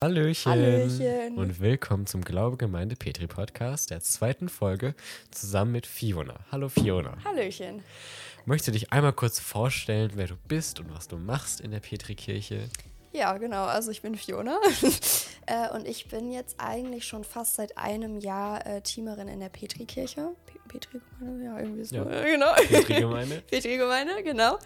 Hallöchen. Hallöchen. Und willkommen zum Glaubegemeinde Petri Podcast, der zweiten Folge, zusammen mit Fiona. Hallo Fiona. Hallöchen. Möchtest du dich einmal kurz vorstellen, wer du bist und was du machst in der Petri-Kirche? Ja, genau. Also ich bin Fiona äh, und ich bin jetzt eigentlich schon fast seit einem Jahr äh, Teamerin in der Petri-Kirche. Pe Petri-Gemeinde? Ja, irgendwie so. Ja. Äh, genau. Petri-Gemeinde? Petri-Gemeinde, genau.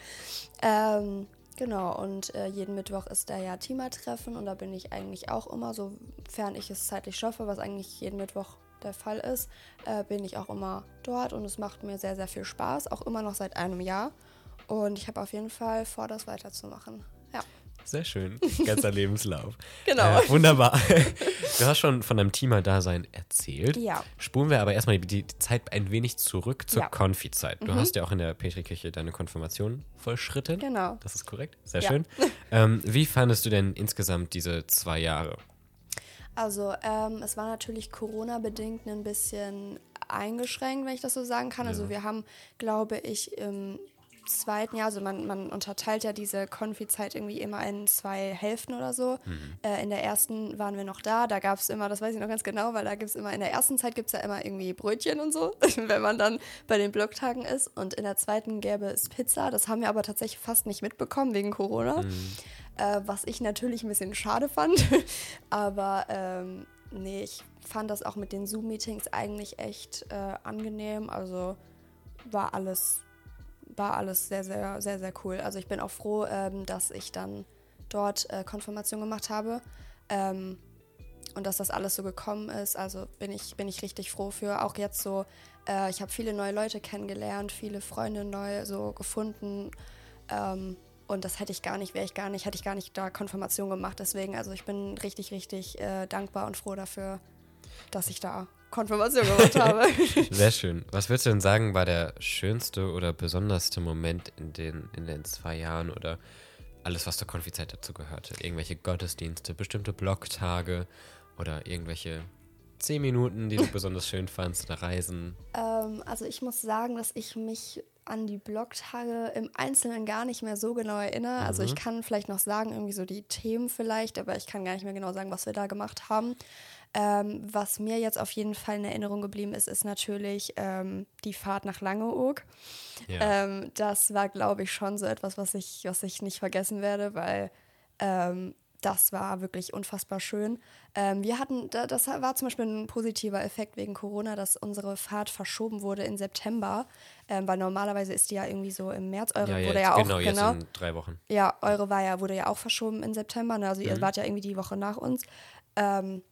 Ähm, genau, und äh, jeden Mittwoch ist da ja Teamertreffen und da bin ich eigentlich auch immer, sofern ich es zeitlich schaffe, was eigentlich jeden Mittwoch der Fall ist, äh, bin ich auch immer dort und es macht mir sehr, sehr viel Spaß, auch immer noch seit einem Jahr. Und ich habe auf jeden Fall vor, das weiterzumachen. Ja, Sehr schön. Ganzer Lebenslauf. genau. Äh, wunderbar. Du hast schon von deinem Teamer-Dasein erzählt. Ja. Spulen wir aber erstmal die, die Zeit ein wenig zurück zur Ja. Konfi-Zeit. Du hast ja auch in der Petri-Kirche deine Konfirmation vollschritten. Genau. Das ist korrekt. Sehr Ja. schön. Ähm, wie fandest du denn insgesamt diese zwei Jahre? Also, ähm, es war natürlich Corona-bedingt ein bisschen eingeschränkt, wenn ich das so sagen kann. Also, Ja. wir haben, glaube ich, im zweiten Jahr, also man, man unterteilt ja diese Konfi-Zeit irgendwie immer in zwei Hälften oder so. Äh, in der ersten waren wir noch da, da gab es immer, das weiß ich noch ganz genau, weil da gibt es immer, in der ersten Zeit gibt es ja immer irgendwie Brötchen und so, wenn man dann bei den Blocktagen ist. Und in der zweiten gäbe es Pizza, das haben wir aber tatsächlich fast nicht mitbekommen wegen Corona äh, was ich natürlich ein bisschen schade fand. Aber ähm, nee, ich fand das auch mit den Zoom-Meetings eigentlich echt äh, angenehm. Also war alles, war alles sehr, sehr, sehr, sehr cool. Also ich bin auch froh, ähm, dass ich dann dort äh, Konfirmation gemacht habe. Ähm, und dass das alles so gekommen ist. Also bin ich, bin ich richtig froh für. Auch jetzt so, äh, ich habe viele neue Leute kennengelernt, viele Freunde neu so gefunden. Ähm, und das hätte ich gar nicht, wäre ich gar nicht, hätte ich gar nicht da Konfirmation gemacht. Deswegen, also ich bin richtig, richtig äh, dankbar und froh dafür, dass ich da Konfirmation gemacht habe. Sehr schön. Was würdest du denn sagen, war der schönste oder besonderste Moment in den, in den zwei Jahren oder alles, was zur Konfizeit dazu gehörte? Irgendwelche Gottesdienste, bestimmte Blocktage oder irgendwelche zehn Minuten, die du besonders schön fandst oder Reisen? Ähm, also ich muss sagen, dass ich mich an die Blogtage im Einzelnen gar nicht mehr so genau erinnere. Also ich kann vielleicht noch sagen, irgendwie so die Themen vielleicht, aber ich kann gar nicht mehr genau sagen, was wir da gemacht haben. Ähm, was mir jetzt auf jeden Fall in Erinnerung geblieben ist, ist natürlich ähm, die Fahrt nach Langeoog. Ja. Ähm, das war, glaube ich, schon so etwas, was ich, was ich nicht vergessen werde, weil ähm, das war wirklich unfassbar schön. Ähm, wir hatten, da, das war zum Beispiel ein positiver Effekt wegen Corona, dass unsere Fahrt verschoben wurde in September, ähm, weil normalerweise ist die ja irgendwie so im März. Eure ja, wurde jetzt, ja auch genau, jetzt in drei Wochen. ja, eure war ja, wurde ja auch verschoben im September. Ne? Also ihr wart ja irgendwie die Woche nach uns. Ähm,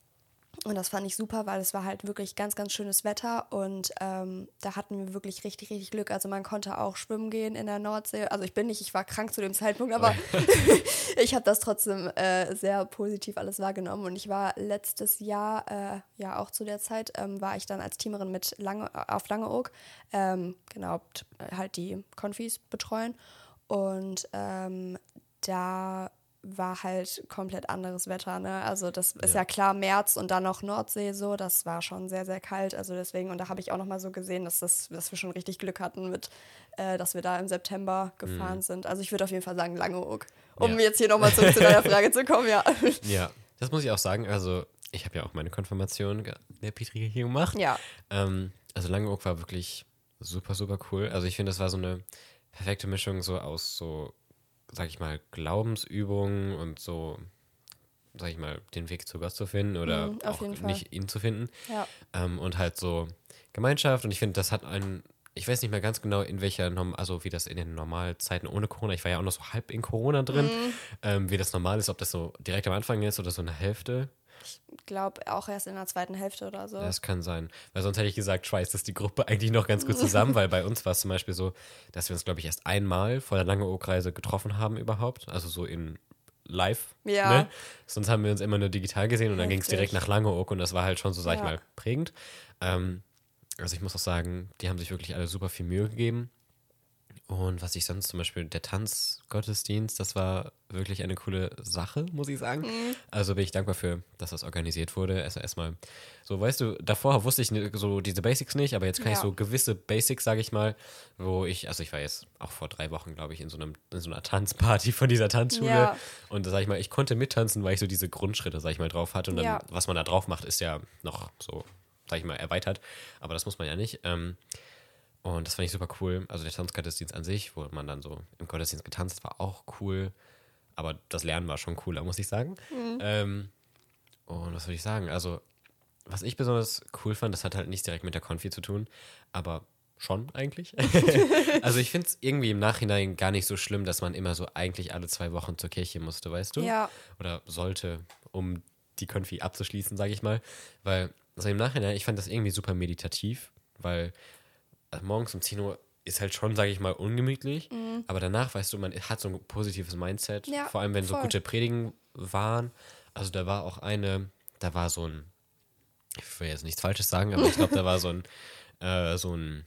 und das fand ich super, weil es war halt wirklich ganz, ganz schönes Wetter und ähm, da hatten wir wirklich richtig, richtig Glück. Also man konnte auch schwimmen gehen in der Nordsee. Also ich bin nicht, ich war krank zu dem Zeitpunkt, aber ich habe das trotzdem äh, sehr positiv alles wahrgenommen. Und ich war letztes Jahr, äh, ja auch zu der Zeit, ähm, war ich dann als Teamerin mit Lange, auf Langeoog, ähm, genau, halt die Konfis betreuen. Und ähm, da war halt komplett anderes Wetter, ne? Also das ist Ja. ja klar März und dann noch Nordsee so, das war schon sehr, sehr kalt. Also deswegen, und da habe ich auch nochmal so gesehen, dass, das, dass wir schon richtig Glück hatten mit, äh, dass wir da im September gefahren sind. Also ich würde auf jeden Fall sagen Langeoog. Um Mhm. Ja. jetzt hier nochmal zu deiner Frage zu kommen, ja. Ja, das muss ich auch sagen. Also, ich habe ja auch meine Konfirmation der Petri-Kirche gemacht. Ja. Ähm, also Langeoog war wirklich super, super cool. Also ich finde, das war so eine perfekte Mischung so aus so, sag ich mal, Glaubensübungen und so, sag ich mal, den Weg zu Gott zu finden oder Mhm, auch nicht ihn zu finden. Ja. Ähm, und halt so Gemeinschaft und ich finde, das hat einen, ich weiß nicht mehr ganz genau, in welcher, Norm also wie das in den Normalzeiten ohne Corona, ich war ja auch noch so halb in Corona drin, Mhm. ähm, wie das normal ist, ob das so direkt am Anfang ist oder so eine Hälfte. Ich glaube auch erst in der zweiten Hälfte oder so. Das kann sein. Weil sonst hätte ich gesagt, schweißt das die Gruppe eigentlich noch ganz gut zusammen, weil bei uns war es zum Beispiel so, dass wir uns, glaube ich, erst einmal vor der Langeoog-Reise getroffen haben überhaupt. Also so in live. Ja. Ne? Sonst haben wir uns immer nur digital gesehen und dann ging es direkt nach Langeoog und das war halt schon so, sag ich Ja. mal, prägend. Ähm, also ich muss auch sagen, die haben sich wirklich alle super viel Mühe gegeben. Und was ich sonst zum Beispiel, der Tanzgottesdienst, das war wirklich eine coole Sache, muss ich sagen. Mhm. Also bin ich dankbar für, dass das organisiert wurde. Also erstmal, so weißt du, davor wusste ich so diese Basics nicht, aber jetzt kann ja. ich so gewisse Basics, sage ich mal, wo ich, also ich war jetzt auch vor drei Wochen, glaube ich, in so, einem, in so einer Tanzparty von dieser Tanzschule. Ja. Und da sag ich mal, ich konnte mittanzen, weil ich so diese Grundschritte, sag ich mal, drauf hatte. Und dann, ja. was man da drauf macht, ist ja noch so, sag ich mal, erweitert. Aber das muss man ja nicht. Ähm, und das fand ich super cool. Also der Tanzgottesdienst an sich, wo man dann so im Gottesdienst getanzt, war auch cool. Aber das Lernen war schon cooler, muss ich sagen. Mhm. Ähm, und was würde ich sagen? Also, was ich besonders cool fand, das hat halt nichts direkt mit der Konfi zu tun, aber schon eigentlich. also ich finde es irgendwie im Nachhinein gar nicht so schlimm, dass man immer so eigentlich alle zwei Wochen zur Kirche musste, weißt du? Ja. Oder sollte, um die Konfi abzuschließen, sage ich mal. Weil, also im Nachhinein, ich fand das irgendwie super meditativ, weil also morgens um 10 Uhr ist halt schon, sage ich mal, ungemütlich. Mhm. Aber danach, weißt du, man hat so ein positives Mindset. Ja, vor allem, wenn voll. so gute Predigen waren. Also da war auch eine, da war so ein, ich will jetzt nichts Falsches sagen, aber ich glaube, da war so ein, äh, so ein,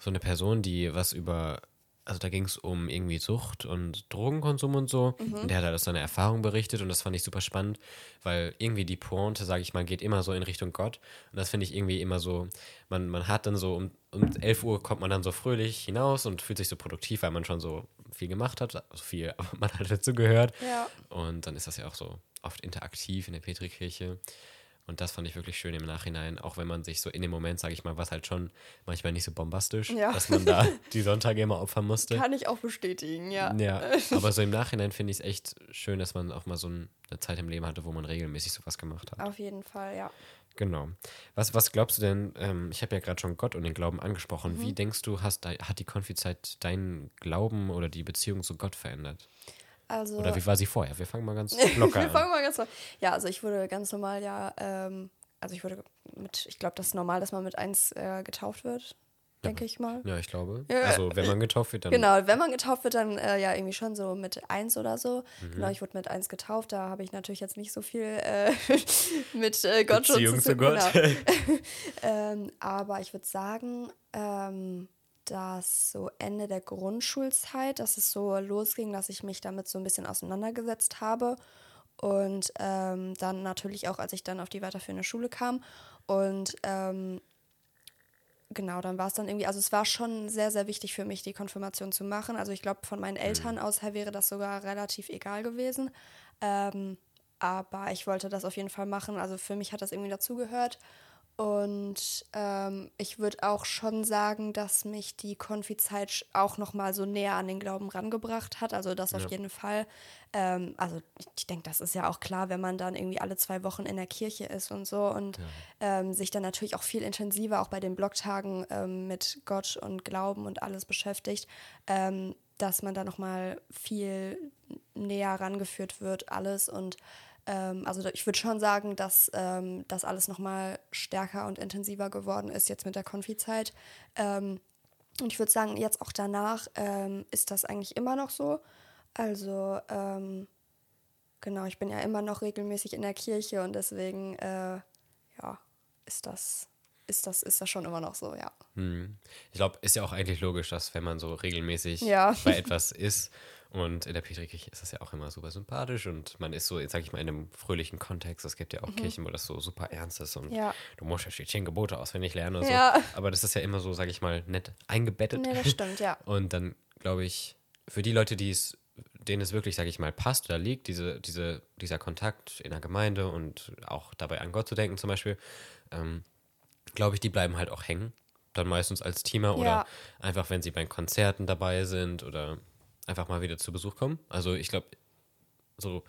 so eine Person, die was über also da ging es um irgendwie Sucht und Drogenkonsum und so. Mhm. Und der hat halt aus seiner Erfahrung berichtet und das fand ich super spannend, weil irgendwie die Pointe, sage ich mal, geht immer so in Richtung Gott. Und das finde ich irgendwie immer so, man, man hat dann so um, um 11 Uhr kommt man dann so fröhlich hinaus und fühlt sich so produktiv, weil man schon so viel gemacht hat, also viel, aber man hat dazu gehört. Ja. Und dann ist das ja auch so oft interaktiv in der Petrikirche. Und das fand ich wirklich schön im Nachhinein, auch wenn man sich so in dem Moment, sage ich mal, was halt schon manchmal nicht so bombastisch, ja. dass man da die Sonntage immer opfern musste. Kann ich auch bestätigen, ja. Ja, aber so im Nachhinein finde ich es echt schön, dass man auch mal so eine Zeit im Leben hatte, wo man regelmäßig sowas gemacht hat. Auf jeden Fall, ja. Genau. Was, was glaubst du denn, ähm, ich habe ja gerade schon Gott und den Glauben angesprochen, mhm. wie denkst du, hast, hat die Konfizeit deinen Glauben oder die Beziehung zu Gott verändert? Also, Oder wie war sie vorher? Wir fangen mal ganz locker an. Wir fangen mal ganz locker Ja, also ich wurde ganz normal ja, ähm, also ich wurde mit, ich glaube, das ist normal, dass man mit eins äh, getauft wird, denke ja. ich mal. Ja, ich glaube. Ja. Also wenn man getauft wird, dann. Genau, wenn man getauft wird, dann äh, ja irgendwie schon so mit eins oder so. Mhm. Genau, ich wurde mit eins getauft, da habe ich natürlich jetzt nicht so viel äh, mit äh, Gott Beziehung zu Gott. Genau. ähm, aber ich würde sagen, ähm, dass so Ende der Grundschulzeit, dass es so losging, dass ich mich damit so ein bisschen auseinandergesetzt habe. Und ähm, dann natürlich auch, als ich dann auf die weiterführende Schule kam. Und ähm, genau, dann war es dann irgendwie, also es war schon sehr, sehr wichtig für mich, die Konfirmation zu machen. Also ich glaube, von meinen Eltern mhm. aus her wäre das sogar relativ egal gewesen. Ähm, aber ich wollte das auf jeden Fall machen. Also für mich hat das irgendwie dazugehört. Und ähm, ich würde auch schon sagen, dass mich die Konfizeit auch noch mal so näher an den Glauben rangebracht hat. Also das ja. auf jeden Fall. Ähm, also ich denke, das ist ja auch klar, wenn man dann irgendwie alle zwei Wochen in der Kirche ist und so und ja. ähm, sich dann natürlich auch viel intensiver auch bei den Blogtagen ähm, mit Gott und Glauben und alles beschäftigt, ähm, dass man da noch mal viel näher rangeführt wird, alles und ähm, also ich würde schon sagen, dass ähm, das alles nochmal stärker und intensiver geworden ist jetzt mit der Konfizeit. Ähm, und ich würde sagen, jetzt auch danach ähm, ist das eigentlich immer noch so. Also ähm, genau, ich bin ja immer noch regelmäßig in der Kirche und deswegen äh, ja, ist das ist das, ist das schon immer noch so, ja. Hm. Ich glaube, ist ja auch eigentlich logisch, dass wenn man so regelmäßig ja. bei etwas ist und in der Petrikirche ist das ja auch immer super sympathisch und man ist so, sag ich mal, in einem fröhlichen Kontext. Es gibt ja auch mhm. Kirchen, wo das so super ernst ist und ja. du musst ja zehn Gebote auswendig lernen und ja. so. Aber das ist ja immer so, sag ich mal, nett eingebettet. Nee, das stimmt, ja. Und dann glaube ich, für die Leute, die es, denen es wirklich, sag ich mal, passt oder liegt, diese, diese, dieser Kontakt in der Gemeinde und auch dabei an Gott zu denken zum Beispiel, ähm, glaube ich, die bleiben halt auch hängen. Dann meistens als Teamer oder ja. einfach, wenn sie bei Konzerten dabei sind oder einfach mal wieder zu Besuch kommen. Also ich glaube, so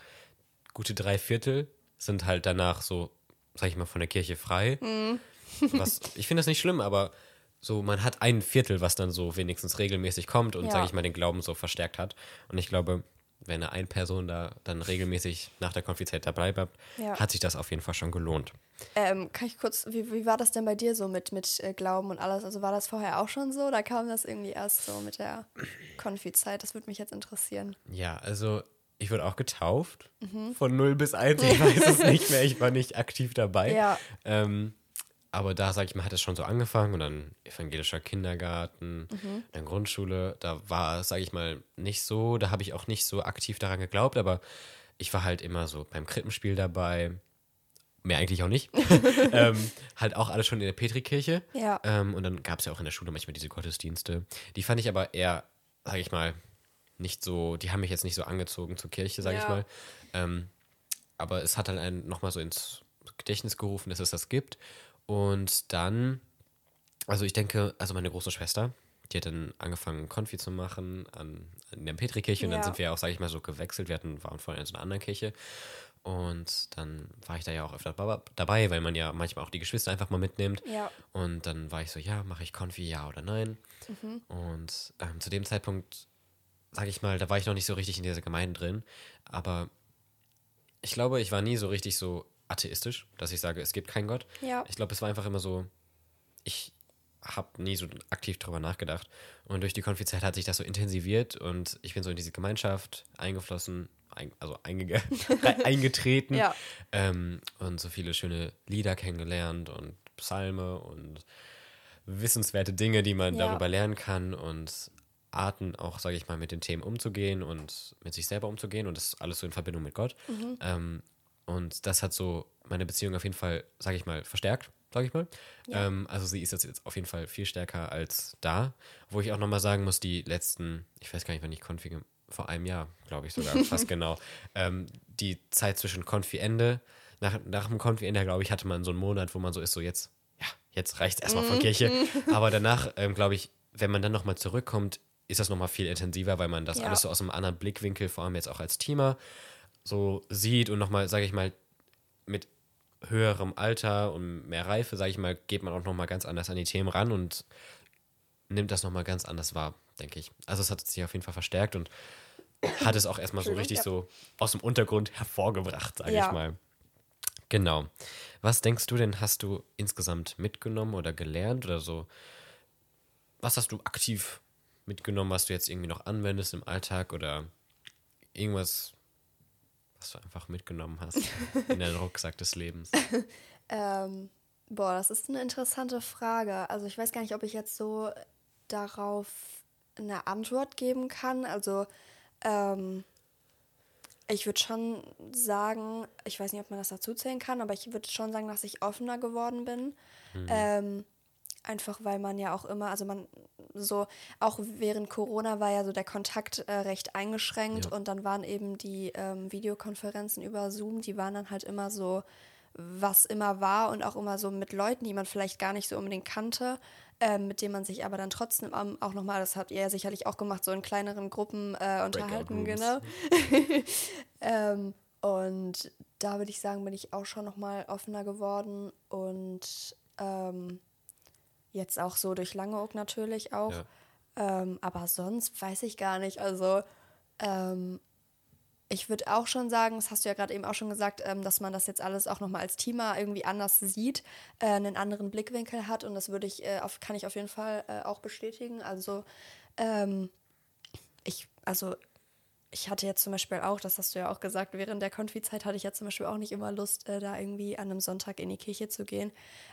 gute drei Viertel sind halt danach so, sag ich mal, von der Kirche frei. Mhm. was, ich finde das nicht schlimm, aber so, man hat ein Viertel, was dann so wenigstens regelmäßig kommt und, ja. sage ich mal, den Glauben so verstärkt hat. Und ich glaube, wenn eine Person da dann regelmäßig nach der Konfizität dabei bleibt, ja. hat sich das auf jeden Fall schon gelohnt. Ähm, kann ich kurz, wie, wie war das denn bei dir so mit, mit äh, Glauben und alles? Also war das vorher auch schon so oder kam das irgendwie erst so mit der Konfizeit? Das würde mich jetzt interessieren. Ja, also ich wurde auch getauft. Mhm. Von 0 bis 1, ich weiß es nicht mehr, ich war nicht aktiv dabei. Ja. Ähm, aber da, sag ich mal, hat es schon so angefangen und dann evangelischer Kindergarten, Mhm. dann Grundschule. Da war, sag ich mal, nicht so, da habe ich auch nicht so aktiv daran geglaubt, aber ich war halt immer so beim Krippenspiel dabei. Mehr eigentlich auch nicht. ähm, halt auch alles schon in der Petrikirche. Ja. Ähm, und dann gab es ja auch in der Schule manchmal diese Gottesdienste. Die fand ich aber eher, sag ich mal, nicht so, die haben mich jetzt nicht so angezogen zur Kirche, sag ich Ja. mal. Ähm, aber es hat halt einen nochmal so ins Gedächtnis gerufen, dass es das gibt. Und dann, also ich denke, also meine große Schwester, die hat dann angefangen, Konfi zu machen an, in der Petrikirche. Und dann Ja. sind wir ja auch, sag ich mal, so gewechselt. Wir hatten, waren vorhin in so einer anderen Kirche. Und dann war ich da ja auch öfter dabei, weil man ja manchmal auch die Geschwister einfach mal mitnimmt. Ja. Und dann war ich so, ja, mache ich Konfi, ja oder nein? Und ähm, zu dem Zeitpunkt, sage ich mal, da war ich noch nicht so richtig in dieser Gemeinde drin. Aber ich glaube, ich war nie so richtig so atheistisch, dass ich sage, es gibt keinen Gott. Ja. Ich glaube, es war einfach immer so, ich habe nie so aktiv drüber nachgedacht. Und durch die Konfizeit hat sich das so intensiviert und ich bin so in diese Gemeinschaft eingeflossen, ein, also einge eingetreten Ja. ähm, und so viele schöne Lieder kennengelernt und Psalme und wissenswerte Dinge, die man Ja. darüber lernen kann und Arten auch, sage ich mal, mit den Themen umzugehen und mit sich selber umzugehen und das alles so in Verbindung mit Gott. Mhm. Ähm, und das hat so meine Beziehung auf jeden Fall, sage ich mal, verstärkt, sage ich mal. Ja. Ähm, also sie ist jetzt, jetzt auf jeden Fall viel stärker als da. Wo ich auch nochmal sagen muss, die letzten, ich weiß gar nicht, wann ich Konfi, vor einem Jahr, glaube ich sogar, fast genau, ähm, die Zeit zwischen Konfi-Ende, nach, nach dem Konfi-Ende, glaube ich, hatte man so einen Monat, wo man so ist, so jetzt, ja, jetzt reicht es erstmal Mhm. von Kirche. Aber danach, ähm, glaube ich, wenn man dann nochmal zurückkommt, ist das nochmal viel intensiver, weil man das Ja. alles so aus einem anderen Blickwinkel, vor allem jetzt auch als Teamer, so sieht und nochmal, sage ich mal, mit höherem Alter und mehr Reife, sage ich mal, geht man auch nochmal ganz anders an die Themen ran und nimmt das nochmal ganz anders wahr, denke ich. Also es hat sich auf jeden Fall verstärkt und hat es auch erstmal so richtig ja. so aus dem Untergrund hervorgebracht, sage Ja. ich mal. Genau. Was denkst du denn, hast du insgesamt mitgenommen oder gelernt oder so? Was hast du aktiv mitgenommen, was du jetzt irgendwie noch anwendest im Alltag oder irgendwas, was du einfach mitgenommen hast in deinen Rucksack des Lebens? Ähm, boah, das ist eine interessante Frage. Also ich weiß gar nicht, ob ich jetzt so darauf eine Antwort geben kann. Also ähm, ich würde schon sagen, ich weiß nicht, ob man das dazu zählen kann, aber ich würde schon sagen, dass ich offener geworden bin. Ähm, einfach weil man ja auch immer, also man so, auch während Corona war ja so der Kontakt äh, recht eingeschränkt Ja. und dann waren eben die ähm, Videokonferenzen über Zoom, die waren dann halt immer so, was immer war und auch immer so mit Leuten, die man vielleicht gar nicht so unbedingt kannte, ähm, mit denen man sich aber dann trotzdem auch nochmal, das habt ihr ja sicherlich auch gemacht, so in kleineren Gruppen äh, unterhalten, genau. ähm, und da würde ich sagen, bin ich auch schon nochmal offener geworden und ähm, jetzt auch so durch Langeoog natürlich auch. Ja. Ähm, aber sonst weiß ich gar nicht. Also ähm, ich würde auch schon sagen, das hast du ja gerade eben auch schon gesagt, ähm, dass man das jetzt alles auch nochmal als Teamer irgendwie anders sieht, äh, einen anderen Blickwinkel hat und das würde ich, äh, auf, kann ich auf jeden Fall äh, auch bestätigen. Also ähm, ich, also ich hatte jetzt zum Beispiel auch, das hast du ja auch gesagt, während der Konfizeit hatte ich ja zum Beispiel auch nicht immer Lust, äh, da irgendwie an einem Sonntag in die Kirche zu gehen.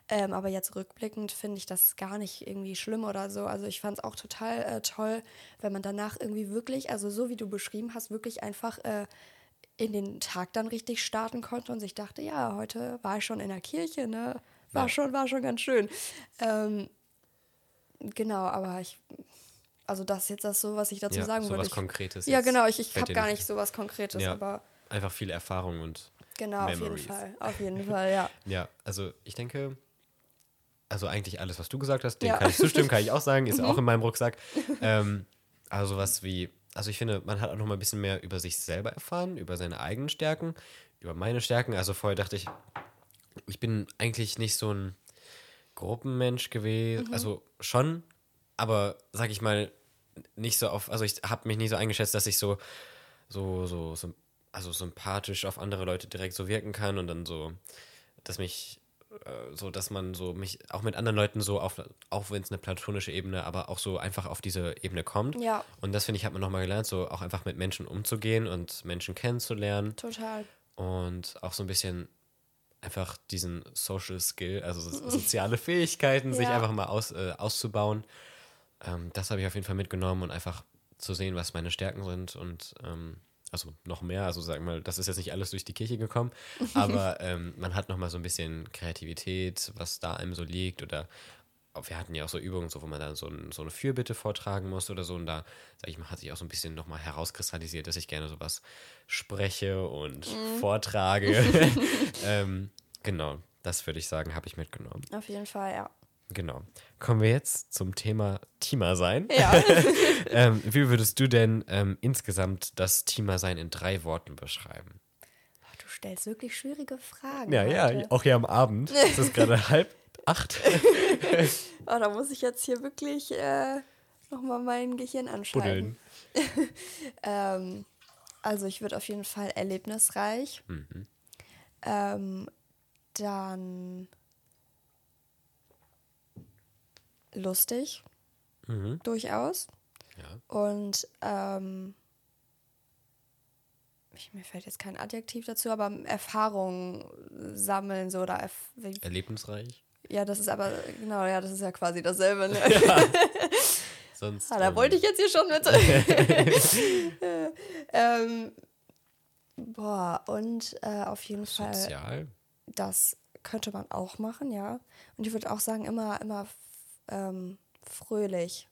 Ähm, aber jetzt rückblickend finde ich das gar nicht irgendwie schlimm oder so. Also ich fand es auch total äh, toll, wenn man danach irgendwie wirklich, also so wie du beschrieben hast, wirklich einfach äh, in den Tag dann richtig starten konnte und sich dachte, ja, heute war ich schon in der Kirche, ne? War Ja. schon, war schon ganz schön. Ähm, genau, aber ich, also das ist jetzt das so, was ich dazu Ja, sagen würde. Ich, Konkretes ja, genau, ich, ich habe gar nicht- so was Konkretes, Ja. aber Einfach viel Erfahrung und genau, auf jeden Memories. Fall. Auf jeden Fall, ja. Ja, also ich denke, also eigentlich alles, was du gesagt hast, dem Ja. Mhm. kann ich zustimmen, kann ich auch sagen, ist auch in meinem Rucksack. Ähm, also was wie, also ich finde, man hat auch noch mal ein bisschen mehr über sich selber erfahren, über seine eigenen Stärken, über meine Stärken. Also vorher dachte ich, ich bin eigentlich nicht so ein Gruppenmensch gewesen, also schon, aber sag ich mal, nicht so auf, also ich habe mich nie so eingeschätzt, dass ich so, so, so, so, also sympathisch auf andere Leute direkt so wirken kann und dann so, dass mich, äh, so, dass man so mich auch mit anderen Leuten so auf, auch wenn es eine platonische Ebene, aber auch so einfach auf diese Ebene kommt. Ja. Und das finde ich, hat man nochmal gelernt, so auch einfach mit Menschen umzugehen und Menschen kennenzulernen Total. und auch so ein bisschen einfach diesen Social Skill, also so- soziale Fähigkeiten, sich Ja. einfach mal aus, äh, auszubauen. Ähm, das habe ich auf jeden Fall mitgenommen und einfach zu sehen, was meine Stärken sind und ähm, also noch mehr, also sagen wir mal, das ist jetzt nicht alles durch die Kirche gekommen, aber ähm, man hat noch mal so ein bisschen Kreativität, was da einem so liegt oder wir hatten ja auch so Übungen, so, wo man dann so, ein, so eine Fürbitte vortragen muss oder so und da, sag ich mal, hat sich auch so ein bisschen noch mal herauskristallisiert, dass ich gerne sowas spreche und vortrage. ähm, genau, das würde ich sagen, habe ich mitgenommen. Auf jeden Fall, ja. Genau. Kommen wir jetzt zum Thema Teamer sein. Ja. ähm, wie würdest du denn ähm, insgesamt das Teamer sein in drei Worten beschreiben? Boah, du stellst wirklich schwierige Fragen. Ja, ja, heute. auch hier am Abend. Es ist gerade halb acht. Oh, da muss ich jetzt hier wirklich äh, nochmal mein Gehirn anschalten. Ähm, also ich würde auf jeden Fall erlebnisreich. Mhm. Ähm, dann lustig, Mhm. durchaus. Ja. Und ähm, ich, mir fällt jetzt kein Adjektiv dazu, aber Erfahrung sammeln so oder erf Erlebnisreich. ja, das ist aber genau, ja, das ist ja quasi dasselbe. Ne? Sonst. Ah, da ähm, wollte ich jetzt hier schon mit. ähm, boah, und äh, auf jeden Fall, Sozial. das könnte man auch machen, ja. Und ich würde auch sagen, immer, immer ähm, fröhlich.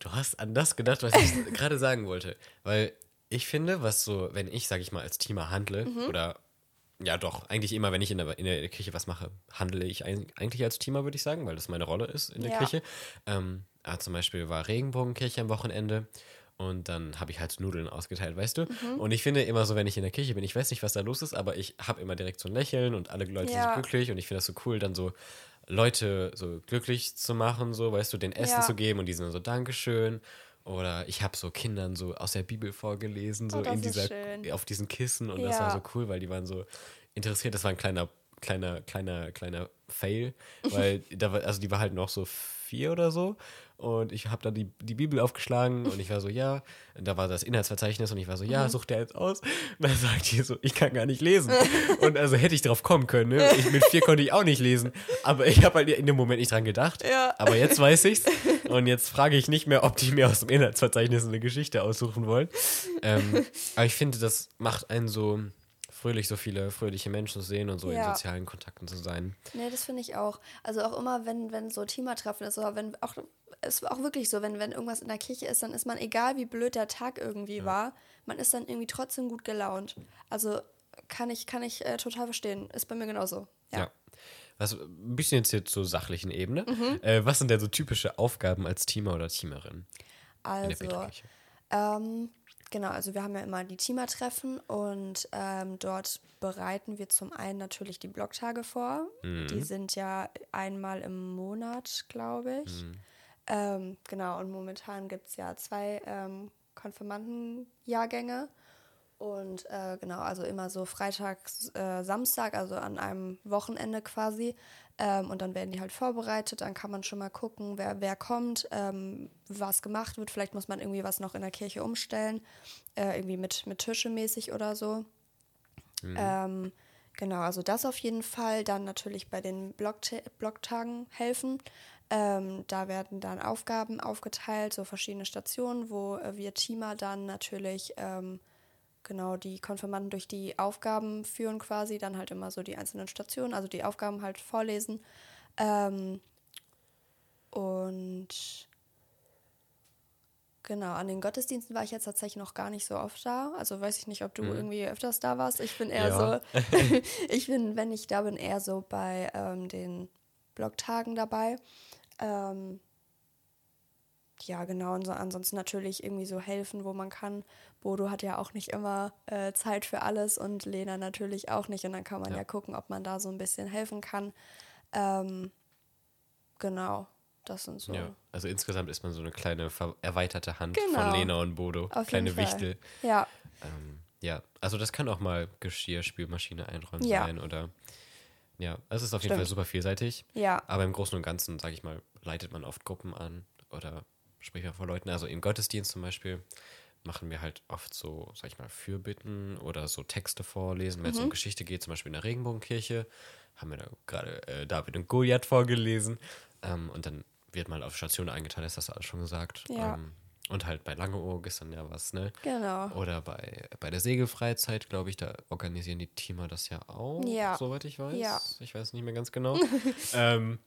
Du hast an das gedacht, was ich gerade sagen wollte. Weil ich finde, was so, wenn ich, sag ich mal, als Teamer handle, Mhm. oder ja doch, eigentlich immer, wenn ich in der, in der Kirche was mache, handle ich eigentlich als Teamer, würde ich sagen, weil das meine Rolle ist in der Ja. Kirche. Ähm, ah, zum Beispiel war Regenbogenkirche am Wochenende. Und dann habe ich halt Nudeln ausgeteilt, weißt du? Mhm. Und ich finde immer so, wenn ich in der Kirche bin, ich weiß nicht, was da los ist, aber ich habe immer direkt so ein Lächeln und alle Leute Ja. sind glücklich und ich finde das so cool, dann so Leute so glücklich zu machen, so, weißt du, den Essen Ja. zu geben und die sind so Dankeschön. Oder ich habe so Kindern so aus der Bibel vorgelesen, so Oh, das in dieser, schön. auf diesen Kissen und das Ja. war so cool, weil die waren so interessiert. Das war ein kleiner, kleiner, kleiner, kleiner Fail, weil da war, also die war halt noch so vier oder so und ich habe dann die, die Bibel aufgeschlagen und ich war so, ja, und da war das Inhaltsverzeichnis und ich war so, Mhm. ja, such der jetzt aus. Und dann sagt die so, ich kann gar nicht lesen. und also hätte ich drauf kommen können, ne? Ich, mit vier konnte ich auch nicht lesen, aber ich habe halt in dem Moment nicht dran gedacht. Ja. Aber jetzt weiß ich's und jetzt frage ich nicht mehr, ob die mir aus dem Inhaltsverzeichnis eine Geschichte aussuchen wollen. Ähm, aber ich finde, das macht einen so fröhlich, so viele fröhliche Menschen zu sehen und so in Ja. sozialen Kontakten zu sein. Nee, das finde ich auch. Also auch immer, wenn, wenn so Teamertreffen ist oder wenn auch, es war auch wirklich so, wenn, wenn irgendwas in der Kirche ist, dann ist man, egal wie blöd der Tag irgendwie war, man ist dann irgendwie trotzdem gut gelaunt. Also kann ich, kann ich äh, total verstehen. Ist bei mir genauso. Ja. Ja. Was, ein bisschen jetzt hier zur sachlichen Ebene. Mhm. Äh, was sind denn so typische Aufgaben als Teamer oder Teamerin in Also, ähm, genau, also wir haben ja immer die Teamertreffen und ähm, dort bereiten wir zum einen natürlich die Blocktage vor. Die sind ja einmal im Monat, glaube ich. Ähm, genau, und momentan gibt es ja zwei ähm, Konfirmandenjahrgänge. Und äh, genau, also immer so freitags, äh, Samstag, also an einem Wochenende quasi. Ähm, und dann werden die halt vorbereitet. Dann kann man schon mal gucken, wer, wer kommt, ähm, was gemacht wird. Vielleicht muss man irgendwie was noch in der Kirche umstellen. Äh, irgendwie mit, mit Tische mäßig oder so. Ähm, genau, also das auf jeden Fall. Dann natürlich bei den Blockta Blocktagen helfen. Ähm, da werden dann Aufgaben aufgeteilt, so verschiedene Stationen, wo äh, wir Teamer dann natürlich ähm, genau die Konfirmanden durch die Aufgaben führen quasi, dann halt immer so die einzelnen Stationen, also die Aufgaben halt vorlesen. Ähm, und genau, an den Gottesdiensten war ich jetzt tatsächlich noch gar nicht so oft da. Also weiß ich nicht, ob du irgendwie öfters da warst. Ich bin eher Ja. so, ich bin, wenn ich da bin, eher so bei ähm, den Blogtagen dabei. Ähm, ja, genau. Und so, ansonsten natürlich irgendwie so helfen, wo man kann. Bodo hat ja auch nicht immer äh, Zeit für alles und Lena natürlich auch nicht. Und dann kann man ja, Ja. gucken, ob man da so ein bisschen helfen kann. Ähm, genau, das sind so. Ja, also insgesamt ist man so eine kleine erweiterte Hand Genau. von Lena und Bodo. Auf kleine jeden Fall. Wichtel. Ja, Ähm, ja, also das kann auch mal Geschirr, Spülmaschine einräumen Ja. sein oder ja, es ist auf jeden Stimmt. Fall super vielseitig. ja, Aber im Großen und Ganzen, sage ich mal, leitet man oft Gruppen an oder spricht man vor Leuten. Also im Gottesdienst zum Beispiel machen wir halt oft so, sag ich mal, Fürbitten oder so Texte vorlesen. Wenn es um Geschichte geht, zum Beispiel in der Regenbogenkirche, haben wir da gerade äh, David und Goliath vorgelesen. Ähm, und dann wird mal auf Station eingeteilt, ist das alles schon gesagt. Ja. Ähm, und halt bei Langeoog ist dann ja was, ne? Genau. Oder bei, bei der Segelfreizeit, glaube ich, da organisieren die Teamer das ja auch, Ja. soweit ich weiß. Ja. Ich weiß nicht mehr ganz genau. ähm,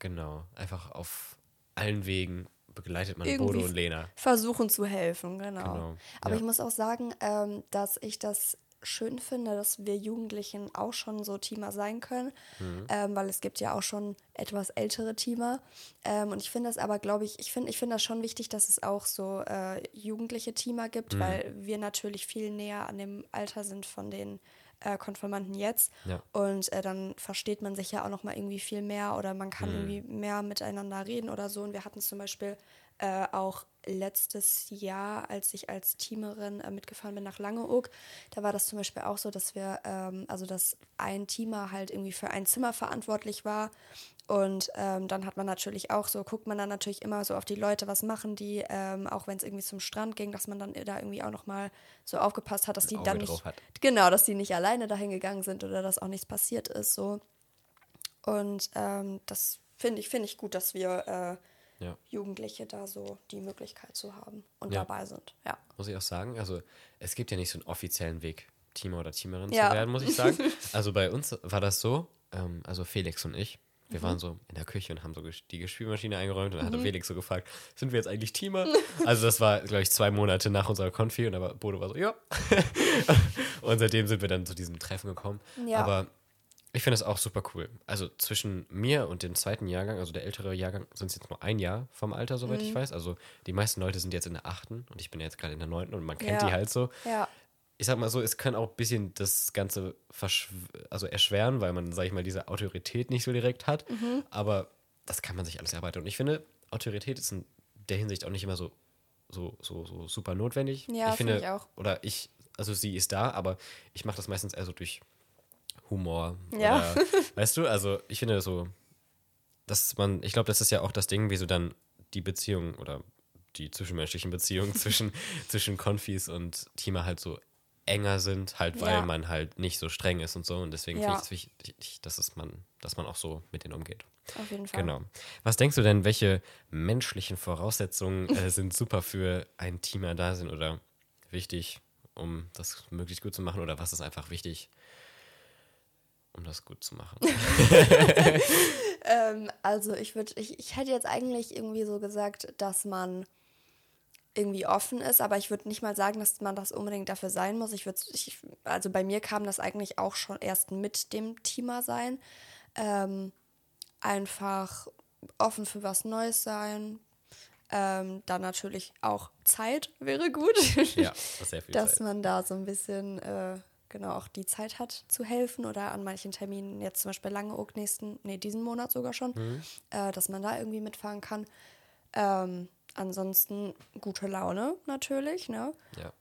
genau, einfach auf allen Wegen begleitet man Bodo und Lena. Versuchen zu helfen, genau. Genau, Aber ja. ich muss auch sagen, ähm, dass ich das schön finde, dass wir Jugendlichen auch schon so Teamer sein können, Mhm. ähm, weil es gibt ja auch schon etwas ältere Teamer. Ähm, und ich finde das aber, glaube ich, ich finde ich finde das schon wichtig, dass es auch so äh, jugendliche Teamer gibt, Mhm. weil wir natürlich viel näher an dem Alter sind von den äh, Konfirmanden jetzt. Ja. Und äh, dann versteht man sich ja auch noch mal irgendwie viel mehr oder man kann irgendwie mehr miteinander reden oder so. Und wir hatten zum Beispiel äh, auch letztes Jahr, als ich als Teamerin äh, mitgefahren bin nach Langeoog, da war das zum Beispiel auch so, dass wir, ähm, also dass ein Teamer halt irgendwie für ein Zimmer verantwortlich war. Und ähm, dann hat man natürlich auch so, guckt man dann natürlich immer so auf die Leute, was machen die, ähm, auch wenn es irgendwie zum Strand ging, dass man dann da irgendwie auch nochmal so aufgepasst hat, dass die dann nicht, hat. genau, dass die nicht alleine dahin gegangen sind oder dass auch nichts passiert ist, so. Und ähm, das finde ich, finde ich gut, dass wir äh, Ja. Jugendliche da so die Möglichkeit zu haben und Ja. dabei sind. Ja. muss ich auch sagen. Also es gibt ja nicht so einen offiziellen Weg, Teamer oder Teamerin Ja. zu werden, muss ich sagen. Also bei uns war das so, ähm, also Felix und ich, wir Mhm. waren so in der Küche und haben so die Spülmaschine eingeräumt und dann Mhm. hatte Felix so gefragt, sind wir jetzt eigentlich Teamer? Also das war, glaube ich, zwei Monate nach unserer Konfi und aber Bodo war so, ja. und seitdem sind wir dann zu diesem Treffen gekommen. Ja. Aber ich finde es auch super cool. Also zwischen mir und dem zweiten Jahrgang, also der ältere Jahrgang, sind es jetzt nur ein Jahr vom Alter, soweit Mhm. ich weiß. Also die meisten Leute sind jetzt in der achten und ich bin jetzt gerade in der neunten und man kennt Ja. die halt so. Ja. Ich sag mal so, es kann auch ein bisschen das Ganze also erschweren, weil man, sag ich mal, diese Autorität nicht so direkt hat. Mhm. Aber das kann man sich alles erarbeiten. Und ich finde, Autorität ist in der Hinsicht auch nicht immer so, so, so, so super notwendig. Ja, ich finde finde ich auch. Oder ich, also sie ist da, aber ich mache das meistens eher so durch Humor. Ja. Oder, weißt du, also ich finde so, dass man, ich glaube, das ist ja auch das Ding, wie so dann die Beziehung oder die zwischenmenschlichen Beziehungen zwischen, zwischen Konfis und Teamer halt so enger sind, halt weil Ja. man halt nicht so streng ist und so. Und deswegen Ja. finde ich es wichtig, dass, es man, dass man auch so mit denen umgeht. Auf jeden Fall. Genau. Was denkst du denn, welche menschlichen Voraussetzungen äh, sind super für ein Teamer da sind oder wichtig, um das möglichst gut zu machen? Oder was ist einfach wichtig, um das gut zu machen? Ähm, also ich würde, ich, ich hätte jetzt eigentlich irgendwie so gesagt, dass man irgendwie offen ist, aber ich würde nicht mal sagen, dass man das unbedingt dafür sein muss. Ich würde, also bei mir kam das eigentlich auch schon erst mit dem Teamer sein. Ähm, einfach offen für was Neues sein. Ähm, dann natürlich auch Zeit wäre gut. ja, sehr viel dass Zeit. man da so ein bisschen äh, genau auch die Zeit hat zu helfen oder an manchen Terminen, jetzt zum Beispiel Langeoog nächsten, nee, diesen Monat sogar schon, Mhm. äh, dass man da irgendwie mitfahren kann. Ähm, ansonsten gute Laune natürlich, ne? Ja.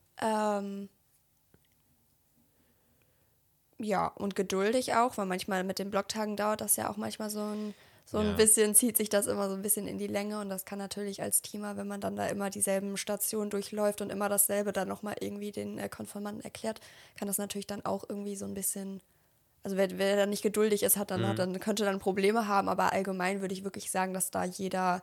Ähm, ja, und geduldig auch, weil manchmal mit den Blocktagen dauert das ja auch manchmal so ein, so ein Ja. bisschen, zieht sich das immer so ein bisschen in die Länge und das kann natürlich als Teamer, wenn man dann da immer dieselben Stationen durchläuft und immer dasselbe dann nochmal irgendwie den äh, Konformanten erklärt, kann das natürlich dann auch irgendwie so ein bisschen, also wer, wer dann nicht geduldig ist, hat dann, Mhm. hat dann könnte dann Probleme haben, aber allgemein würde ich wirklich sagen, dass da jeder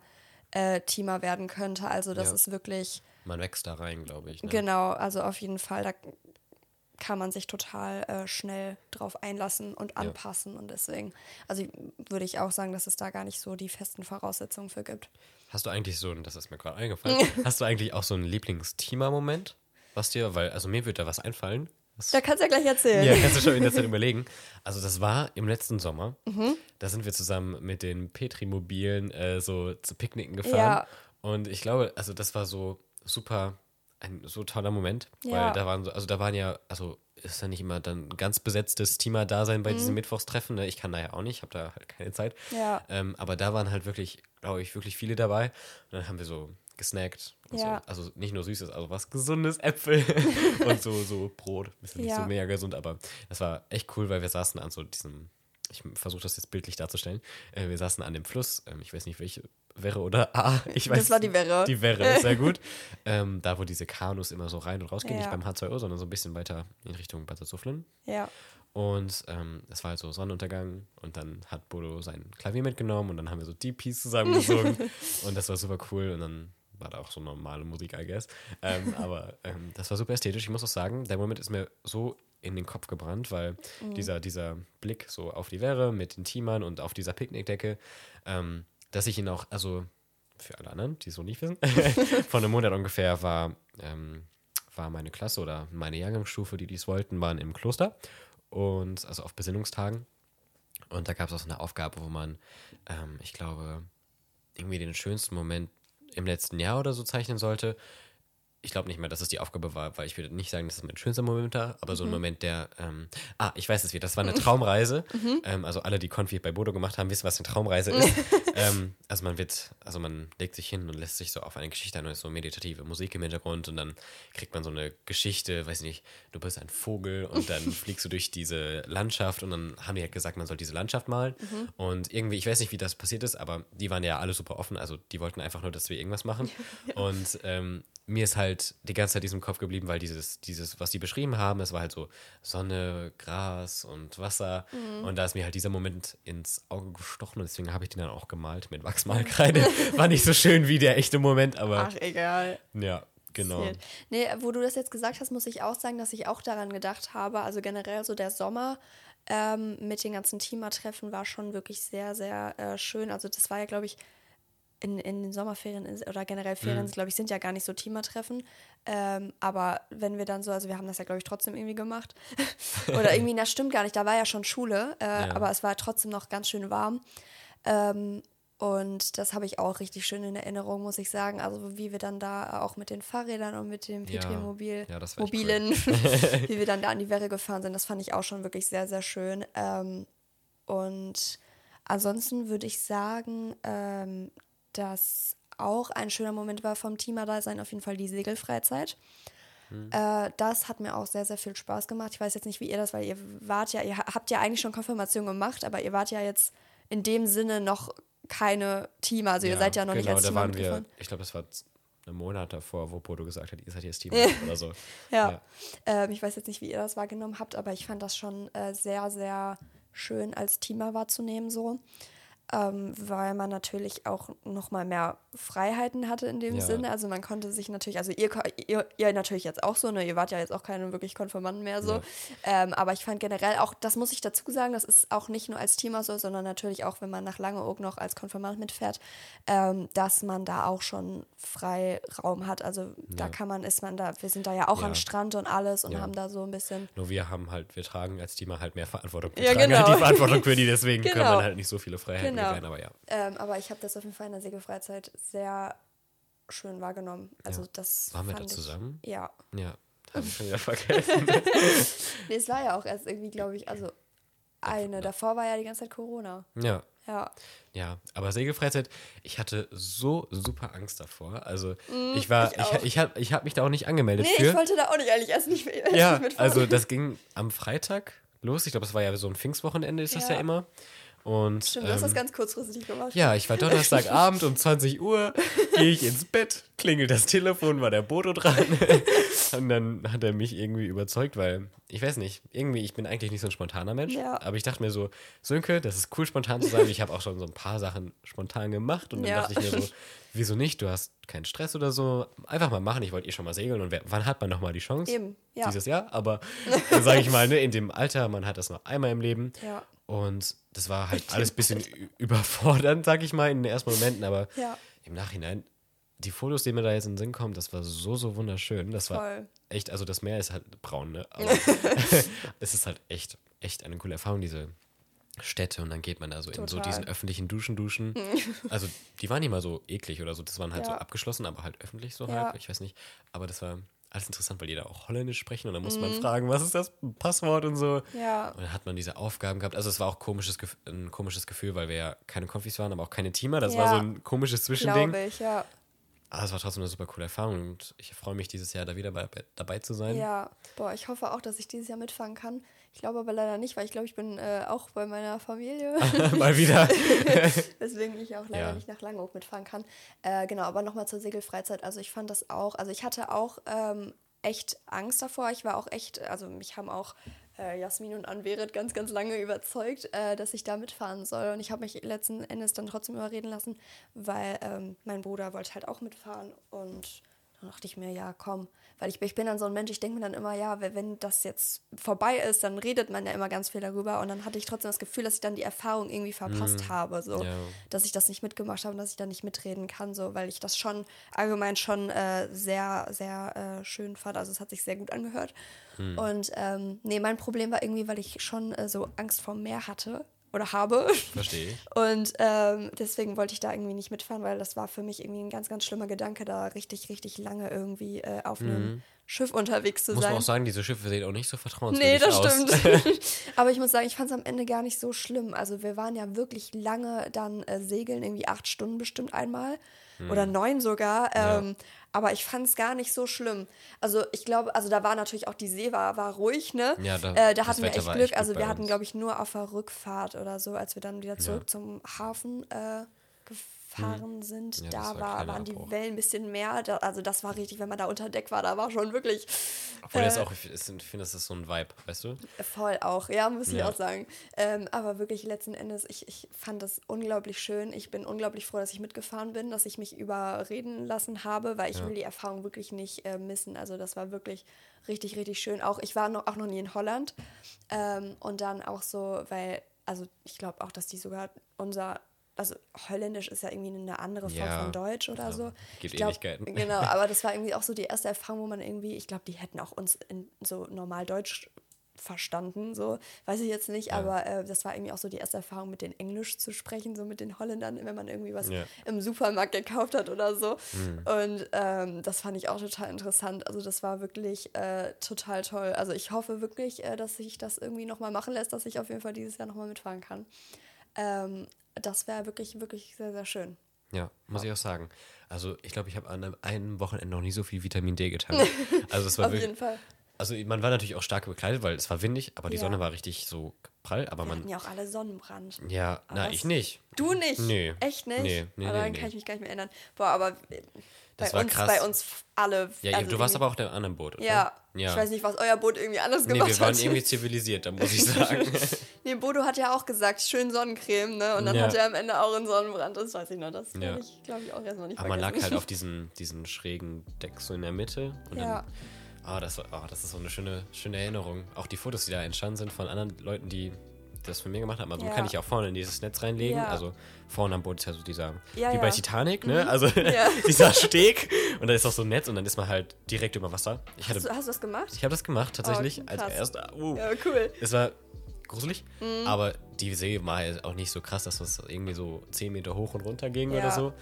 äh, Teamer werden könnte. Also das Ja. ist wirklich Man wächst da rein, glaube ich. Ne? Genau, also auf jeden Fall, da kann man sich total äh, schnell drauf einlassen und anpassen und deswegen, also würde ich auch sagen, dass es da gar nicht so die festen Voraussetzungen für gibt. Hast du eigentlich so, ein- das ist mir gerade eingefallen, hast du eigentlich auch so einen Lieblings-Teamer-Moment? Was dir, weil, also mir wird da was einfallen. Was, Da kannst du ja gleich erzählen. Ja, kannst du schon in der Zeit überlegen. Also das war im letzten Sommer. Mhm. Da sind wir zusammen mit den Petri-Mobilen äh, so zu Picknicken gefahren. Ja. Und ich glaube, also das war so super, ein so toller Moment. Ja. Weil da waren so, also da waren ja, also ist ja nicht immer dann ein ganz besetztes Teamer-Dasein bei Mhm. diesem Mittwochstreffen. Ne? Ich kann da ja auch nicht, habe da halt keine Zeit. Ja. Ähm, aber da waren halt wirklich, glaube ich, wirklich viele dabei. Und dann haben wir so gesnackt. Ja. so. Also nicht nur Süßes, also was Gesundes, Äpfel und so, so Brot. Ist ja nicht so mega gesund, aber das war echt cool, weil wir saßen an so diesem, ich versuche das jetzt bildlich darzustellen, äh, wir saßen an dem Fluss, ähm, ich weiß nicht, welche Wäre oder A, ich weiß Das war die Wäre. Die Wäre, sehr gut. ähm, da, wo diese Kanus immer so rein und rausgehen, Ja. nicht beim H2O, sondern so ein bisschen weiter in Richtung Bad Salzuflen. Ja. Und ähm, es war halt so Sonnenuntergang und dann hat Bodo sein Klavier mitgenommen und dann haben wir so Deep Peace zusammengesungen und das war super cool und dann war da auch so normale Musik, I guess. Ähm, aber ähm, das war super ästhetisch. Ich muss auch sagen, der Moment ist mir so in den Kopf gebrannt, weil dieser, dieser Blick so auf die Wehre mit den Teamern und auf dieser Picknickdecke, ähm, dass ich ihn auch, also für alle anderen, die es so nicht wissen, von einem Monat ungefähr war, ähm, war meine Klasse oder meine Jahrgangsstufe, die dies wollten, waren im Kloster und also auf Besinnungstagen. Und da gab es auch so eine Aufgabe, wo man, ähm, ich glaube, irgendwie den schönsten Moment im letzten Jahr oder so zeichnen sollte. Ich glaube nicht mehr, dass es die Aufgabe war, weil ich würde nicht sagen, dass es mein schönster Moment war, aber so ein Moment, der. Ähm, ah, ich weiß es wieder. Das war eine Traumreise. Ähm, also alle, die Konfi bei Bodo gemacht haben, wissen, was eine Traumreise ist. ähm, also man wird, also man legt sich hin und lässt sich so auf eine Geschichte ein und ist so meditative Musik im Hintergrund und dann kriegt man so eine Geschichte, weiß nicht, du bist ein Vogel und dann fliegst du durch diese Landschaft und dann haben die halt gesagt, man soll diese Landschaft malen. Und irgendwie, ich weiß nicht, wie das passiert ist, aber die waren ja alle super offen. Also die wollten einfach nur, dass wir irgendwas machen. Und ähm, mir ist halt die ganze Zeit diesem Kopf geblieben, weil dieses, dieses, was die beschrieben haben, es war halt so Sonne, Gras und Wasser. Und da ist mir halt dieser Moment ins Auge gestochen und deswegen habe ich den dann auch gemalt mit Wachsmalkreide. War nicht so schön wie der echte Moment, aber Ach, egal. ja, genau. Nee, wo du das jetzt gesagt hast, muss ich auch sagen, dass ich auch daran gedacht habe. Also generell so der Sommer ähm, mit den ganzen Teamer-Treffen war schon wirklich sehr, sehr äh, schön. Also das war ja, glaube ich, in, in den Sommerferien ist, oder generell Ferien, glaube ich, sind ja gar nicht so Teamer-Treffen. Ähm, aber wenn wir dann so, also wir haben das ja, glaube ich, trotzdem irgendwie gemacht. oder irgendwie, das stimmt gar nicht, da war ja schon Schule, äh, aber es war trotzdem noch ganz schön warm. Ähm, und das habe ich auch richtig schön in Erinnerung, muss ich sagen. Also wie wir dann da auch mit den Fahrrädern und mit dem Ja. Petri-Mobil, Ja, echt Mobilen, wie wir dann da an die Werre gefahren sind, das fand ich auch schon wirklich sehr, sehr schön. Ähm, und ansonsten würde ich sagen, ähm, dass auch ein schöner Moment war vom Teamer-Dasein auf jeden Fall die Segelfreizeit. Äh, das hat mir auch sehr, sehr viel Spaß gemacht. Ich weiß jetzt nicht, wie ihr das, weil ihr wart ja, ihr ha- habt ja eigentlich schon Konfirmation gemacht, aber ihr wart ja jetzt in dem Sinne noch keine Teamer. Also ihr seid ja noch nicht genau, als da Teamer waren wir, ich glaube, das war einen Monat davor, wo Bodo gesagt hat, ihr seid jetzt Team oder so. Ja. Ähm, ich weiß jetzt nicht, wie ihr das wahrgenommen habt, aber ich fand das schon äh, sehr, sehr schön als Teamer wahrzunehmen so. Ähm, weil man natürlich auch noch mal mehr Freiheiten hatte in dem Ja. Sinne. Also man konnte sich natürlich, also ihr, ihr, ihr natürlich jetzt auch so, ne? Ihr wart ja jetzt auch keine wirklich Konfirmanden mehr so. Ja. Ähm, aber ich fand generell auch, das muss ich dazu sagen, das ist auch nicht nur als Teamer so, sondern natürlich auch, wenn man nach Langeoog noch als Konfirmand mitfährt, ähm, dass man da auch schon Freiraum hat. Also da Ja. kann man, ist man da, wir sind da ja auch am Strand und alles und haben da so ein bisschen. Nur wir haben halt, wir tragen als Teamer halt mehr Verantwortung. Wir Ja, tragen genau. halt die Verantwortung für die, deswegen können Genau. wir halt nicht so viele Freiheiten Genau. Gewähren, aber ja. Ähm, aber ich habe das auf jeden Fall in der Segelfreizeit sehr schön wahrgenommen. Also Ja. das Waren wir da fand ich- zusammen? Ja. Ja, habe ich schon wieder vergessen. Nee, es war ja auch erst irgendwie, glaube ich, also eine. Davor war ja die ganze Zeit Corona. ja. Ja. Ja, aber Segelfreizeit, ich hatte so super Angst davor. Also ich war, ich ich, ich, habe ich hab mich da auch nicht angemeldet Nee, für. ich wollte da auch nicht eigentlich erst nicht, erst ja, nicht mitfahren. also das ging am Freitag los. Ich glaube, es war ja so ein Pfingstwochenende, ist das ja Ja. immer. Und Stimmt, du hast das ähm, ganz kurzfristig gemacht. ja, ich war Donnerstagabend um 20 Uhr, gehe ich ins Bett, klingelt das Telefon, war der Bodo dran. Und dann hat er mich irgendwie überzeugt, weil, ich weiß nicht, irgendwie, ich bin eigentlich nicht so ein spontaner Mensch. Ja. Aber ich dachte mir so, Sönke, das ist cool, spontan zu sein. Ich habe auch schon so ein paar Sachen spontan gemacht. Und dann Ja. dachte ich mir so, wieso nicht? Du hast keinen Stress oder so. Einfach mal machen. Ich wollte eh schon mal segeln. Und wer, wann hat man nochmal die Chance? Eben, ja. Dieses Jahr. Aber dann sage ich mal, ne, in dem Alter, man hat das noch einmal im Leben. Ja. Und das war halt alles ein bisschen überfordernd, sag ich mal, in den ersten Momenten. Aber Ja. im Nachhinein, die Fotos, die mir da jetzt in den Sinn kommen, das war so, so wunderschön. Das war Voll. echt, also das Meer ist halt braun, ne? Aber es ist halt echt, echt eine coole Erfahrung, diese Städte. Und dann geht man da so in so Total. diesen öffentlichen Duschen duschen. Also die waren nicht mal so eklig oder so. Das waren halt so Ja. abgeschlossen, aber halt öffentlich so Ja. halb. Ich weiß nicht. Aber das war alles interessant, weil die da auch Holländisch sprechen. Und dann musste Mhm. man fragen, was ist das Passwort und so. Ja. Und dann hat man diese Aufgaben gehabt. Also es war auch komisches, ein komisches Gefühl, weil wir ja keine Konfis waren, aber auch keine Teamer. Das war Ja. so ein komisches Zwischending. Glaube ich, ja. Aber es war trotzdem eine super coole Erfahrung und ich freue mich dieses Jahr da wieder bei, dabei zu sein. Ja, boah, ich hoffe auch, dass ich dieses Jahr mitfahren kann. Ich glaube aber leider nicht, weil ich glaube, ich bin äh, auch bei meiner Familie. Mal wieder. Weswegen ich auch leider Ja. nicht nach Langeoog mitfahren kann. Äh, genau, aber nochmal zur Segelfreizeit. Also ich fand das auch, also ich hatte auch ähm, echt Angst davor. Ich war auch echt, also mich haben auch äh, Jasmin und Anweret ganz, ganz lange überzeugt, äh, dass ich da mitfahren soll. Und ich habe mich letzten Endes dann trotzdem überreden lassen, weil ähm, mein Bruder wollte halt auch mitfahren. Und dann dachte ich mir, ja, komm. Weil ich, ich bin dann so ein Mensch, ich denke mir dann immer, ja, wenn- das jetzt vorbei ist, dann redet man ja immer ganz viel darüber. Und dann hatte ich trotzdem das Gefühl, dass ich dann die Erfahrung irgendwie verpasst habe. So Ja. dass ich das nicht mitgemacht habe und dass ich da nicht mitreden kann, so, weil ich das schon allgemein schon äh, sehr, sehr äh, schön fand. Also es hat sich sehr gut angehört. Und ähm, nee, mein Problem war irgendwie, weil ich schon äh, so Angst vor Meer hatte oder habe. Verstehe ich. Und ähm, deswegen wollte ich da irgendwie nicht mitfahren, weil das war für mich irgendwie ein ganz, ganz schlimmer Gedanke, da richtig, richtig lange irgendwie äh, auf einem Schiff unterwegs zu Muss sein. man auch sagen, diese Schiffe sehen auch nicht so Nee, vertrauenswürdig das aus. stimmt. Aber ich muss sagen, ich fand es am Ende gar nicht so schlimm. Also wir waren ja wirklich lange dann äh, segeln, irgendwie acht Stunden bestimmt einmal oder neun sogar. Ja. Ähm, aber ich fand es gar nicht so schlimm. Also ich glaube, also da war natürlich auch die See war, war ruhig, ne? Ja, da- äh, da hatten wir echt Glück. echt also wir hatten, glaube ich, nur auf der Rückfahrt oder so, als wir dann wieder zurück zum Hafen äh, gefahren sind, Ja, das da war war, waren die Abbruch. Wellen ein bisschen mehr. Da, also das war richtig, wenn man da unter Deck war, da war schon wirklich Obwohl das Äh, auch, ich ich finde, das ist so ein Vibe, weißt du? Voll auch, ja, muss ich Ja. auch sagen. Ähm, aber wirklich letzten Endes, ich, ich fand das unglaublich schön. Ich bin unglaublich froh, dass ich mitgefahren bin, dass ich mich überreden lassen habe, weil ich Ja. will die Erfahrung wirklich nicht äh, missen. Also das war wirklich richtig, richtig schön. Auch ich war noch, auch noch nie in Holland. Ähm, und dann auch so, weil, also ich glaube auch, dass die sogar unser, also Holländisch ist ja irgendwie eine andere Form Ja, von Deutsch oder ja, so. gibt ich glaub, Ähnlichkeiten. Genau, aber das war irgendwie auch so die erste Erfahrung, wo man irgendwie, ich glaube, die hätten auch uns in so normal Deutsch verstanden, so weiß ich jetzt nicht, Ja. aber äh, das war irgendwie auch so die erste Erfahrung, mit den Englisch zu sprechen, so mit den Holländern, wenn man irgendwie was Ja. im Supermarkt gekauft hat oder so. Mhm. Und ähm, das fand ich auch total interessant. Also das war wirklich äh, total toll. Also ich hoffe wirklich, äh, dass sich das irgendwie nochmal machen lässt, dass ich auf jeden Fall dieses Jahr nochmal mitfahren kann. Ähm, das wäre wirklich, wirklich sehr, sehr schön. Ja, muss ich auch sagen. Also ich glaube, ich habe an einem, Wochenende noch nie so viel Vitamin D getankt. Also es war auf wirklich, jeden Fall. also man war natürlich auch stark bekleidet, weil es war windig, aber die Ja. Sonne war richtig so prall, aber Wir man, hatten ja auch alle Sonnenbrand. ja, na, das- ich nicht. Du nicht? Nee. Echt nicht? Nee, nee, aber nee, dann nee. kann ich mich gar nicht mehr erinnern. Boah, aber äh, Das bei, war uns, krass. bei uns alle. Ja, also du warst aber auch einem anderen Boot, oder? Ja, ja. ich weiß nicht, was euer Boot irgendwie anders Nee, gemacht wir waren hat. irgendwie zivilisiert, da muss ich sagen. Nee, Bodo hat ja auch gesagt, schön Sonnencreme, ne? Und dann Ja. hat er am Ende auch einen Sonnenbrand, das weiß ich noch. Das Ja. ich, glaube ich, auch erstmal nicht Aber man lag vergessen. halt auf diesem, diesen schrägen Deck so in der Mitte. Und Ja. dann, ah, das, war, ah, das ist so eine schöne, schöne Erinnerung. Auch die Fotos, die da entstanden sind von anderen Leuten, die das für mich gemacht haben. Also man Ja. kann ich auch vorne in dieses Netz reinlegen. Ja. Also vorne am Boot ist ja so dieser, Ja, wie bei. Titanic, ne? Also Ja. dieser Steg. Und da ist auch so ein Netz und dann ist man halt direkt über Wasser. Ich, hatte, Hast du, hast du das gemacht? ich habe das gemacht, tatsächlich, Oh, als erster. Uh, Ja, cool. es war gruselig, Mhm. aber die See war jetzt auch nicht so krass, dass es irgendwie so 10 Meter hoch und runter ging oder so.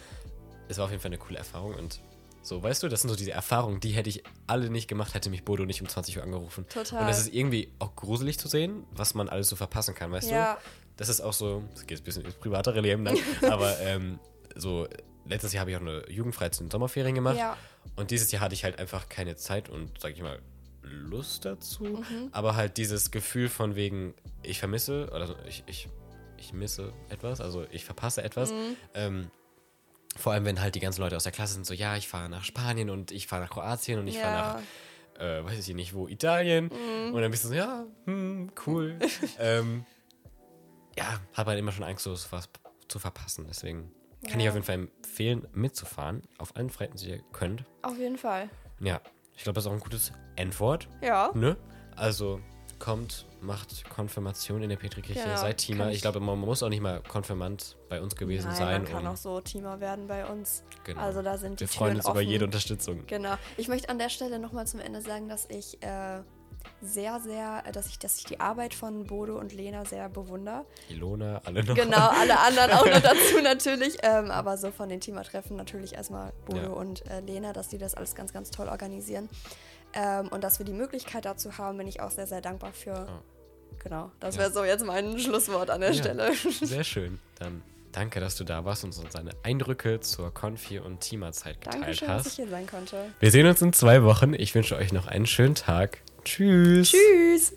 Es war auf jeden Fall eine coole Erfahrung und so, weißt du, das sind so diese Erfahrungen, die hätte ich alle nicht gemacht, hätte mich Bodo nicht um 20 Uhr angerufen. Total. Und es ist irgendwie auch gruselig zu sehen, was man alles so verpassen kann, weißt Ja. du? Das ist auch so, das geht ein bisschen ins privatere Leben dann, aber ähm, so, letztes Jahr habe ich auch eine Jugendfreizeit in Sommerferien gemacht Ja. und dieses Jahr hatte ich halt einfach keine Zeit und, sag ich mal, Lust dazu. Mhm. Aber halt dieses Gefühl von wegen, ich vermisse, oder ich, ich, ich misse etwas, also ich verpasse etwas. Mhm. Ähm, vor allem, wenn halt die ganzen Leute aus der Klasse sind, so, ja, ich fahre nach Spanien und ich fahre nach Kroatien und ich fahre Ja. Mhm. nach, äh, weiß ich nicht wo, Italien. Und dann bist du so, ja, hm, cool. ähm, ja, hat man immer schon Angst, so was zu verpassen. Deswegen kann ich Ja. auf jeden Fall empfehlen, mitzufahren, auf allen Freiten, die ihr könnt. Auf jeden Fall. Ja, ich glaube, das ist auch ein gutes Endwort. Ja. Ne? Also kommt, macht Konfirmation in der Petrikirche, Genau, seid Teamer. Ich glaube, man muss auch nicht mal Konfirmand bei uns gewesen Nein, sein. man kann auch so Teamer werden bei uns. Genau. Also da sind die Wir freuen uns über offen. jede Unterstützung. Genau. Ich möchte an der Stelle nochmal zum Ende sagen, dass ich äh, sehr, sehr, äh, dass ich, dass ich die Arbeit von Bodo und Lena sehr bewundere. Ilona, alle noch. Genau, alle anderen auch noch dazu natürlich. Ähm, aber so von den Teamertreffen natürlich erstmal Bodo Ja. und äh, Lena, dass die das alles ganz, ganz toll organisieren. Ähm, und dass wir die Möglichkeit dazu haben, bin ich auch sehr, sehr dankbar für. Genau, das Ja. wäre so jetzt mein Schlusswort an der Ja. Stelle. Sehr schön. Dann danke, dass du da warst und uns deine Eindrücke zur Konfi- und Teamerzeit geteilt Dankeschön, dass ich hast. hier sein konnte. Wir sehen uns in zwei Wochen. Ich wünsche euch noch einen schönen Tag. Tschüss. Tschüss!